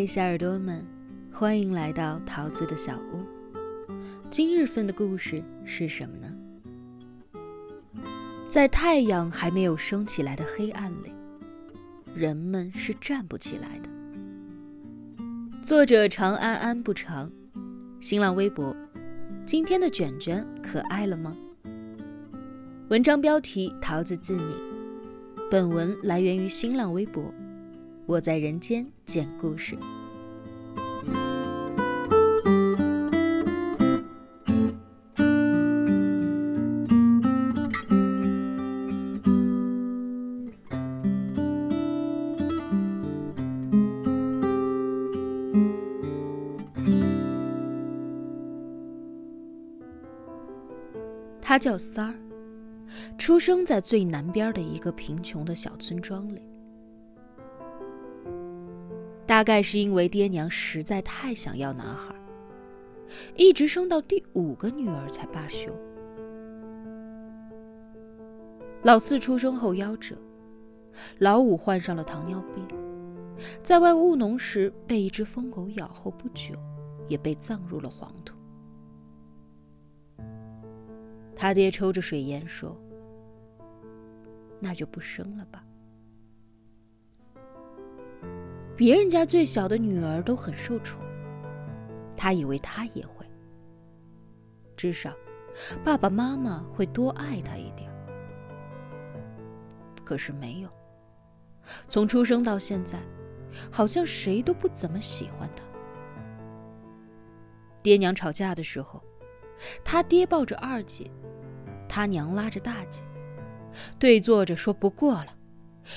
嗨，小耳朵们，欢迎来到桃子的小屋。今日份的故事是什么呢？在太阳还没有升起来的黑暗里，人们是站不起来的。作者长安安不长，新浪微博。今天的卷卷可爱了吗？文章标题：桃子自拟。本文来源于新浪微博。我在人间讲故事。他叫三儿，出生在最南边的一个贫穷的小村庄里。大概是因为爹娘实在太想要男孩，一直生到第五个女儿才罢休。老四出生后夭折，老五患上了糖尿病，在外务农时被一只疯狗咬后不久，也被葬入了黄土。他爹抽着水烟说：“那就不生了吧。”别人家最小的女儿都很受宠，他以为他也会，至少爸爸妈妈会多爱他一点。可是没有，从出生到现在，好像谁都不怎么喜欢他。爹娘吵架的时候，他爹抱着二姐。他娘拉着大姐，对坐着说：“不过了，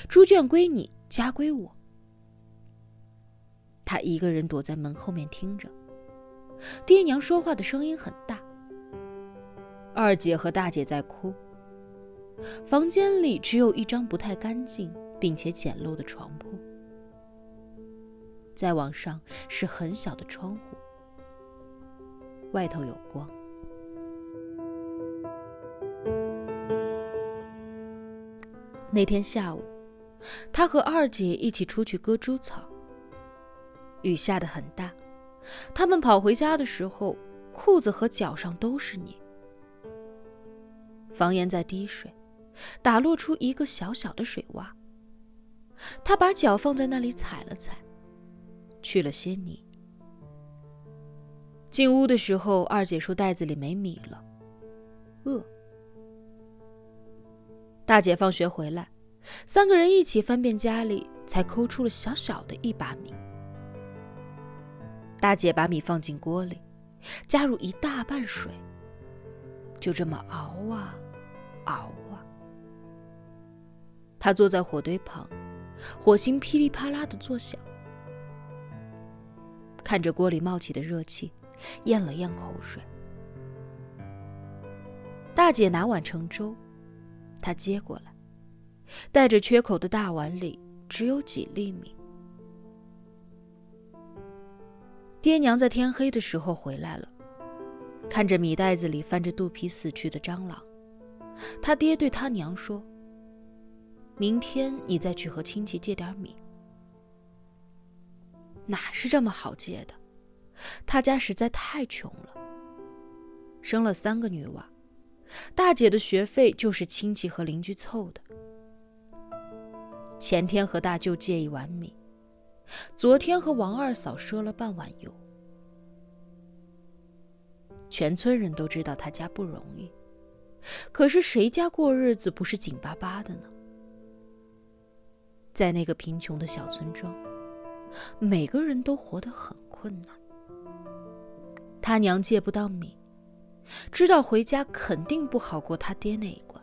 猪圈归你，家归我。”他一个人躲在门后面听着，爹娘说话的声音很大。二姐和大姐在哭。房间里只有一张不太干净并且简陋的床铺，再往上是很小的窗户，外头有光。那天下午，他和二姐一起出去割猪草。雨下得很大，他们跑回家的时候，裤子和脚上都是泥。房檐在滴水，打落出一个小小的水洼。他把脚放在那里踩了踩，去了些泥。进屋的时候，二姐说袋子里没米了，饿。大姐放学回来，三个人一起翻遍家里，才抠出了小小的一把米。大姐把米放进锅里，加入一大半水，就这么熬啊，熬啊。她坐在火堆旁，火星噼里啪啦的作响，看着锅里冒起的热气，咽了咽口水。大姐拿碗盛粥。他接过来，带着缺口的大碗里只有几粒米。爹娘在天黑的时候回来了，看着米袋子里翻着肚皮死去的蟑螂，他爹对他娘说：“明天你再去和亲戚借点米。”哪是这么好借的？他家实在太穷了，生了三个女娃。大姐的学费就是亲戚和邻居凑的。前天和大舅借一碗米，昨天和王二嫂赊了半碗油。全村人都知道他家不容易，可是谁家过日子不是紧巴巴的呢？在那个贫穷的小村庄，每个人都活得很困难。他娘借不到米。知道回家肯定不好过他爹那一关。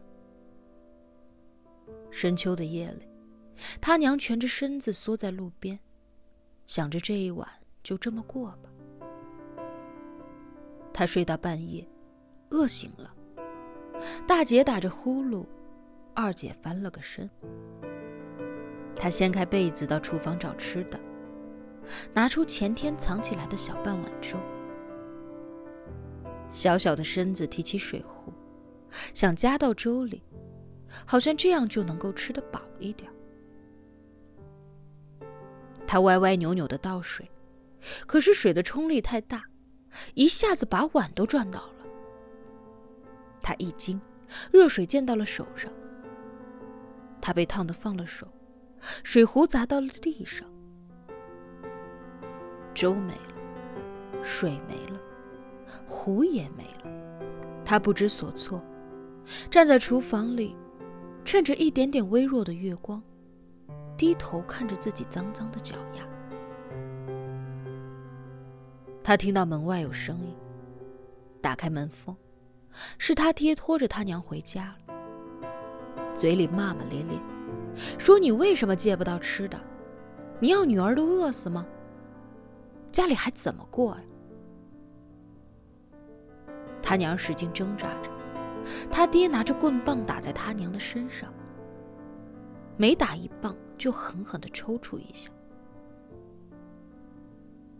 深秋的夜里，他娘蜷着身子缩在路边，想着这一晚就这么过吧。他睡到半夜，饿醒了，大姐打着呼噜，二姐翻了个身。他掀开被子到厨房找吃的，拿出前天藏起来的小半碗粥。小小的身子提起水壶，想加到粥里，好像这样就能够吃得饱一点。他歪歪扭扭的倒水，可是水的冲力太大，一下子把碗都转倒了。他一惊，热水溅到了手上，他被烫得放了手，水壶砸到了地上，粥没了，水没了，壶也没了，他不知所措，站在厨房里，趁着一点点微弱的月光。低头看着自己脏脏的脚丫，他听到门外有声音，打开门缝，是他爹拖着他娘回家了，嘴里骂骂咧咧，说：“你为什么借不到吃的？你要女儿都饿死吗？家里还怎么过呀？”他娘使劲挣扎着，他爹拿着棍棒打在他娘的身上，每打一棒。就狠狠的抽搐一下，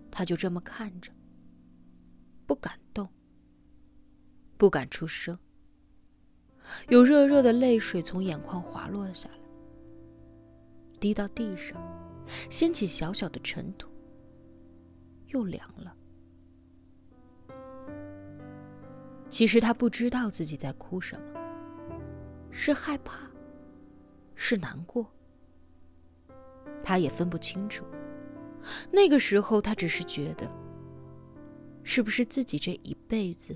他就这么看着，不敢动，不敢出声。有热热的泪水从眼眶滑落下来，滴到地上，掀起小小的尘土，又凉了。其实他不知道自己在哭什么，是害怕，是难过。他也分不清楚，那个时候他只是觉得，是不是自己这一辈子，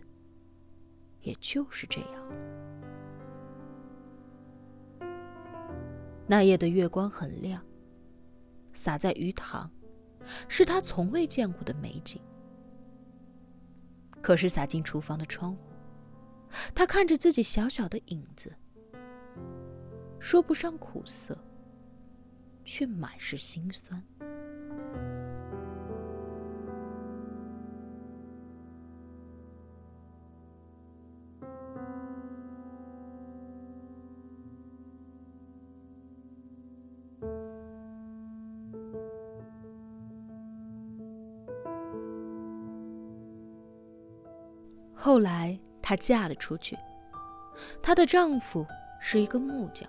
也就是这样。那夜的月光很亮，洒在鱼塘，是他从未见过的美景。可是洒进厨房的窗户，他看着自己小小的影子，说不上苦涩。却满是心酸。后来，她嫁了出去，她的丈夫是一个木匠。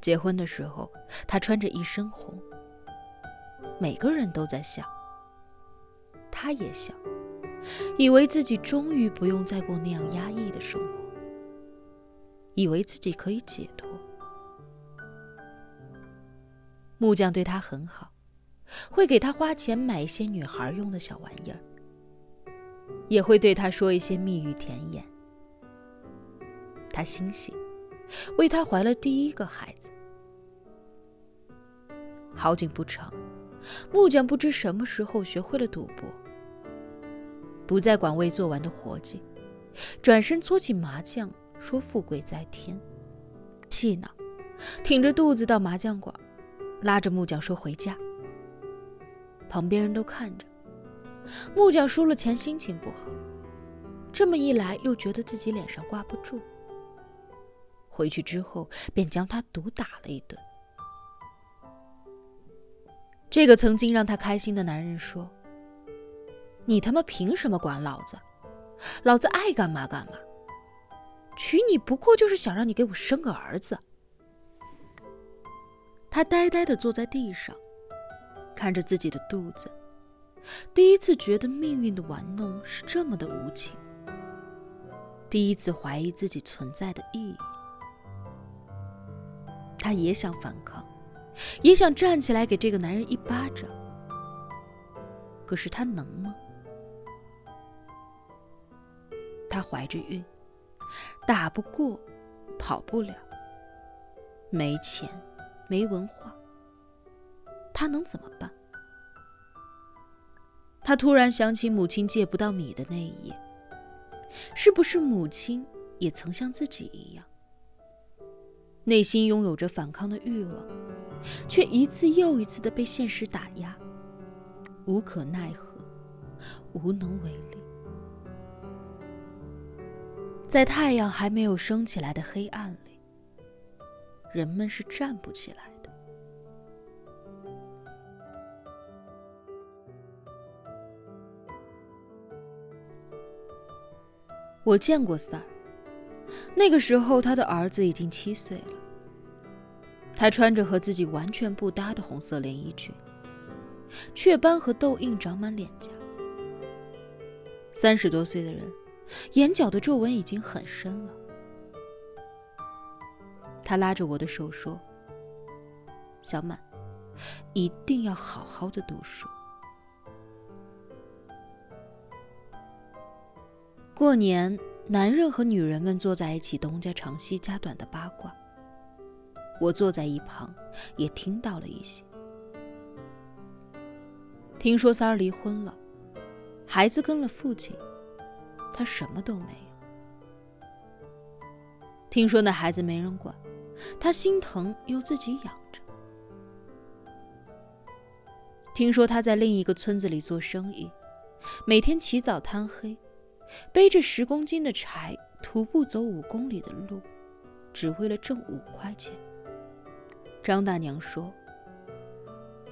结婚的时候，他穿着一身红，每个人都在笑，他也笑，以为自己终于不用再过那样压抑的生活，以为自己可以解脱。木匠对他很好，会给他花钱买一些女孩用的小玩意儿，也会对他说一些蜜语甜言。他欣喜。为他怀了第一个孩子。好景不长，木匠不知什么时候学会了赌博，不再管未做完的活计，转身搓起麻将，说富贵在天。气恼，挺着肚子到麻将馆，拉着木匠说回家。旁边人都看着，木匠输了钱，心情不好，这么一来又觉得自己脸上挂不住。回去之后，便将他毒打了一顿。这个曾经让他开心的男人说：“你他妈凭什么管老子？老子爱干嘛干嘛。娶你不过就是想让你给我生个儿子。”他呆呆的坐在地上，看着自己的肚子，第一次觉得命运的玩弄是这么的无情，第一次怀疑自己存在的意义。他也想反抗，也想站起来给这个男人一巴掌。可是他能吗？他怀着孕，打不过，跑不了，没钱，没文化，他能怎么办？他突然想起母亲借不到米的那一夜，是不是母亲也曾像自己一样？内心拥有着反抗的欲望，却一次又一次的被现实打压，无可奈何，无能为力。在太阳还没有升起来的黑暗里，人们是站不起来的。我见过三儿，那个时候他的儿子已经七岁了。她穿着和自己完全不搭的红色连衣裙，雀斑和痘印长满脸颊。三十多岁的人，眼角的皱纹已经很深了。他拉着我的手说：“小满，一定要好好的读书。”过年，男人和女人们坐在一起，东家长西家短的八卦。我坐在一旁，也听到了一些。听说三儿离婚了，孩子跟了父亲，他什么都没有。听说那孩子没人管，他心疼又自己养着。听说他在另一个村子里做生意，每天起早贪黑，背着十公斤的柴，徒步走五公里的路，只为了挣五块钱。张大娘说：“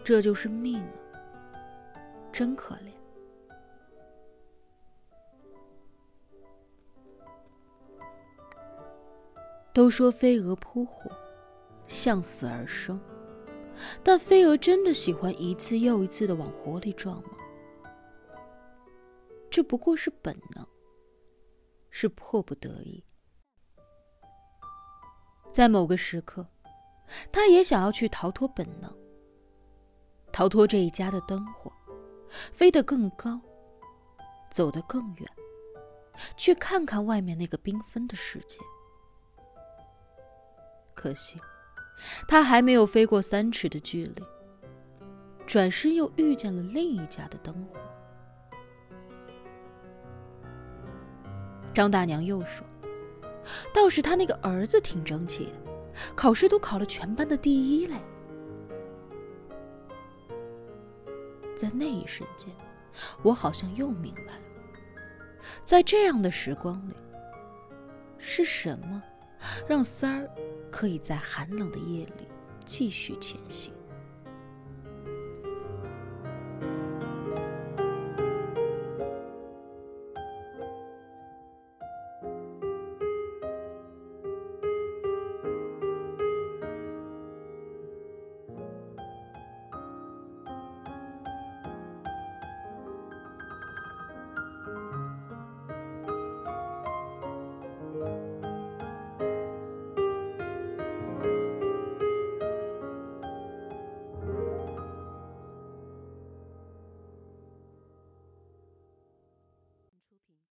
这就是命啊，真可怜。”都说飞蛾扑火，向死而生，但飞蛾真的喜欢一次又一次的往火里撞吗？这不过是本能，是迫不得已，在某个时刻。他也想要去逃脱本能，逃脱这一家的灯火，飞得更高，走得更远，去看看外面那个缤纷的世界。可惜，他还没有飞过三尺的距离，转身又遇见了另一家的灯火。张大娘又说：“倒是他那个儿子挺争气的。”考试都考了全班的第一嘞！在那一瞬间，我好像又明白了，在这样的时光里，是什么让三儿可以在寒冷的夜里继续前行？